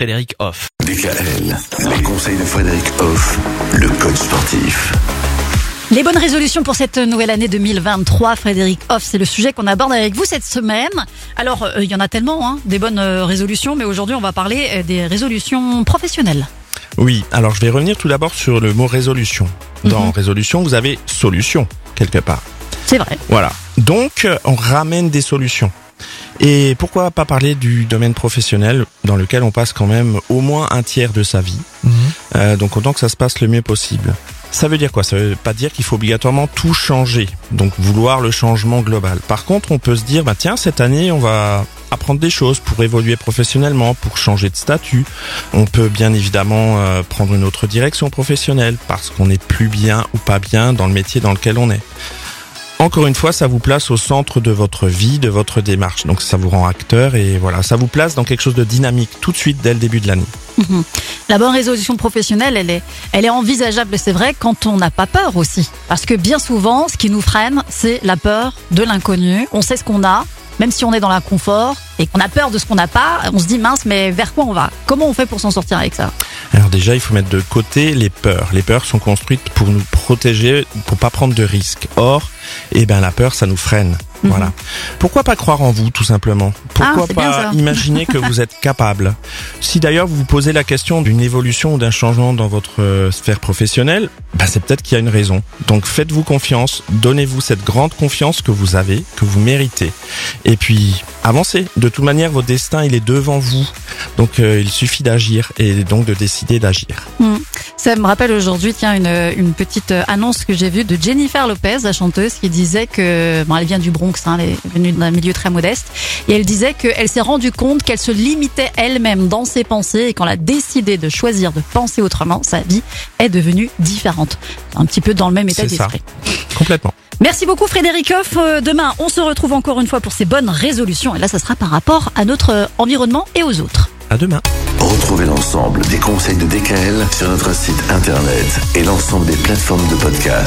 Frédéric Hoff. DKL, les conseils de Frédéric Hoff, le coach sportif. Les bonnes résolutions pour cette nouvelle année 2023, Frédéric Hoff, c'est le sujet qu'on aborde avec vous cette semaine. Alors, euh, il y en a tellement, hein, des bonnes euh, résolutions, mais aujourd'hui, on va parler euh, des résolutions professionnelles. Oui, alors je vais revenir tout d'abord sur le mot résolution. Dans Mhm. résolution, vous avez solution, quelque part. C'est vrai. Voilà. Donc, on ramène des solutions. Et pourquoi pas parler du domaine professionnel dans lequel on passe quand même au moins un tiers de sa vie. Euh, donc autant que ça se passe le mieux possible. Ça veut dire quoi? Ça veut pas dire qu'il faut obligatoirement tout changer, donc vouloir le changement global. Par contre, on peut se dire, bah tiens, cette année, on va apprendre des choses pour évoluer professionnellement, pour changer de statut. On peut bien évidemment euh, prendre une autre direction professionnelle parce qu'on n'est plus bien ou pas bien dans le métier dans lequel on est. Encore une fois, ça vous place au centre de votre vie, de votre démarche. Donc ça vous rend acteur et voilà, ça vous place dans quelque chose de dynamique tout de suite dès le début de l'année. Mhm. La bonne résolution professionnelle, elle est, elle est envisageable, c'est vrai, quand on n'a pas peur aussi. Parce que bien souvent, ce qui nous freine, c'est la peur de l'inconnu. On sait ce qu'on a, même si on est dans l'inconfort et qu'on a peur de ce qu'on n'a pas, on se dit mince, mais vers quoi on va? Comment on fait pour s'en sortir avec ça? Alors déjà, il faut mettre de côté les peurs. Les peurs sont construites pour nous protéger, pour pas prendre de risques. Or, eh ben la peur, ça nous freine. Mhm. Voilà. Pourquoi pas croire en vous, tout simplement? Pourquoi Ah, pas imaginer que vous êtes capable? Si d'ailleurs vous vous posez la question d'une évolution ou d'un changement dans votre euh, sphère professionnelle, bah c'est peut-être qu'il y a une raison. Donc faites-vous confiance, donnez-vous cette grande confiance que vous avez, que vous méritez. Et puis avancez. De toute manière, votre destin, il est devant vous. Donc euh, il suffit d'agir et donc de décider d'agir. Mhm. Ça me rappelle aujourd'hui, tiens, une, une petite annonce que j'ai vue de Jennifer Lopez, la chanteuse, qui disait que, bon, elle vient du Bronx, hein, elle est venue d'un milieu très modeste, et elle disait qu'elle s'est rendue compte qu'elle se limitait elle-même dans ses pensées, et quand elle a décidé de choisir de penser autrement, sa vie est devenue différente. Un petit peu dans le même état d'esprit. Complètement. Merci beaucoup Frédéric Hoff. Euh, Demain, on se retrouve encore une fois pour ces bonnes résolutions, et là, ça sera par rapport à notre euh, environnement et aux autres. À demain. Retrouvez l'ensemble des conseils de DKL sur notre site internet et l'ensemble des plateformes de podcast.